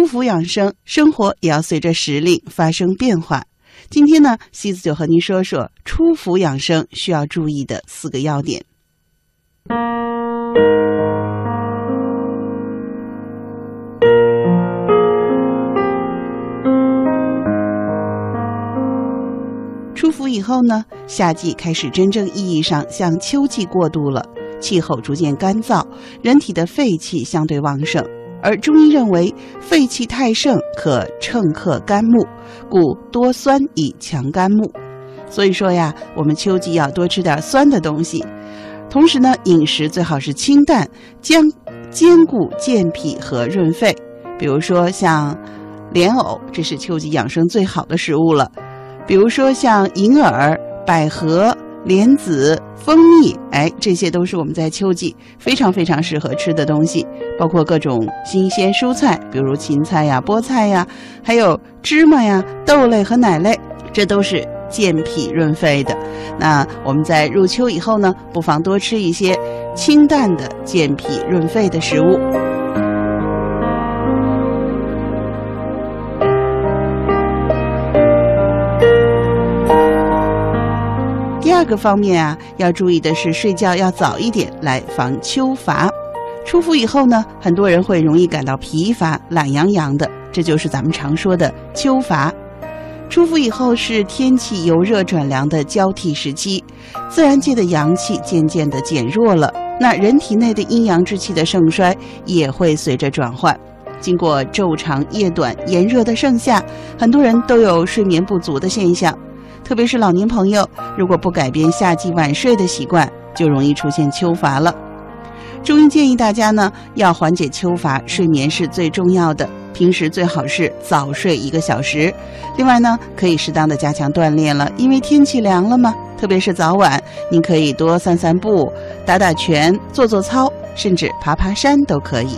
出伏养生，生活也要随着时令发生变化。今天呢，西子就和您说说出伏养生需要注意的四个要点。初伏以后呢，夏季开始真正意义上向秋季过渡了，气候逐渐干燥，人体的肺气相对旺盛。而中医认为，肺气太盛可乘克肝木，故多酸以强肝木。所以说呀，我们秋季要多吃点酸的东西，同时呢，饮食最好是清淡，兼兼顾健脾和润肺。比如说像莲藕，这是秋季养生最好的食物了。比如说像银耳、百合。莲子、蜂蜜，哎，这些都是我们在秋季非常非常适合吃的东西，包括各种新鲜蔬菜，比如芹菜呀、菠菜呀，还有芝麻呀、豆类和奶类，这都是健脾润肺的。那我们在入秋以后呢，不妨多吃一些清淡的健脾润肺的食物。二个方面啊，要注意的是睡觉要早一点，来防秋乏。出伏以后呢，很多人会容易感到疲乏、懒洋洋的，这就是咱们常说的秋乏。出伏以后是天气由热转凉的交替时期，自然界的阳气渐渐的减弱了，那人体内的阴阳之气的盛衰也会随着转换。经过昼长夜短、炎热的盛夏，很多人都有睡眠不足的现象。特别是老年朋友，如果不改变夏季晚睡的习惯，就容易出现秋乏了。中医建议大家呢，要缓解秋乏，睡眠是最重要的。平时最好是早睡一个小时。另外呢，可以适当的加强锻炼了，因为天气凉了嘛。特别是早晚，您可以多散散步、打打拳、做做操，甚至爬爬山都可以。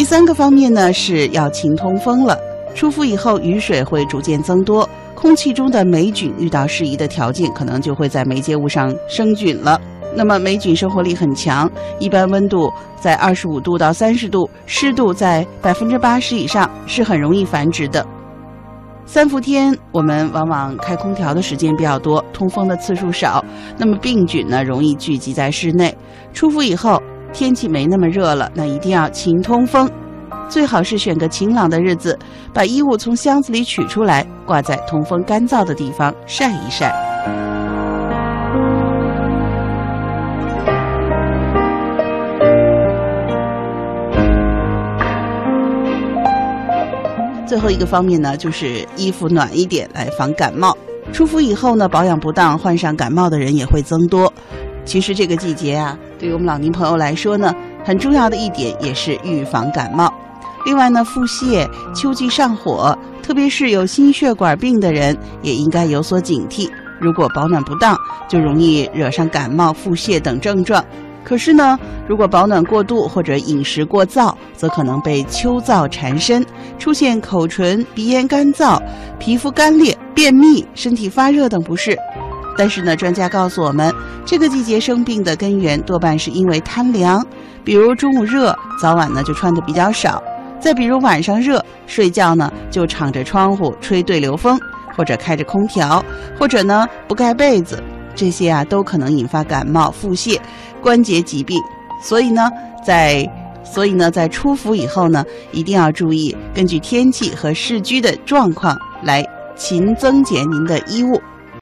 第三个方面呢是要勤通风了。出伏以后，雨水会逐渐增多，空气中的霉菌遇到适宜的条件，可能就会在媒介物上生菌了。那么霉菌生活力很强，一般温度在二十五度到三十度，湿度在百分之八十以上，是很容易繁殖的。三伏天我们往往开空调的时间比较多，通风的次数少，那么病菌呢容易聚集在室内。出伏以后，天气没那么热了，那一定要勤通风。最好是选个晴朗的日子，把衣物从箱子里取出来，挂在通风干燥的地方晒一晒。最后一个方面呢，就是衣服暖一点来防感冒。出伏以后呢，保养不当，患上感冒的人也会增多。其实这个季节啊，对于我们老年朋友来说呢，很重要的一点也是预防感冒。另外呢，腹泻、秋季上火，特别是有心血管病的人，也应该有所警惕。如果保暖不当，就容易惹上感冒、腹泻等症状。可是呢，如果保暖过度或者饮食过燥，则可能被秋燥缠身，出现口唇、鼻炎、干燥、皮肤干裂、便秘、身体发热等不适。但是呢，专家告诉我们，这个季节生病的根源多半是因为贪凉，比如中午热，早晚呢就穿的比较少。再比如晚上热，睡觉呢就敞着窗户吹对流风，或者开着空调，或者呢不盖被子，这些啊都可能引发感冒、腹泻、关节疾病。所以呢，在所以呢，在出伏以后呢，一定要注意根据天气和市居的状况来勤增减您的衣物。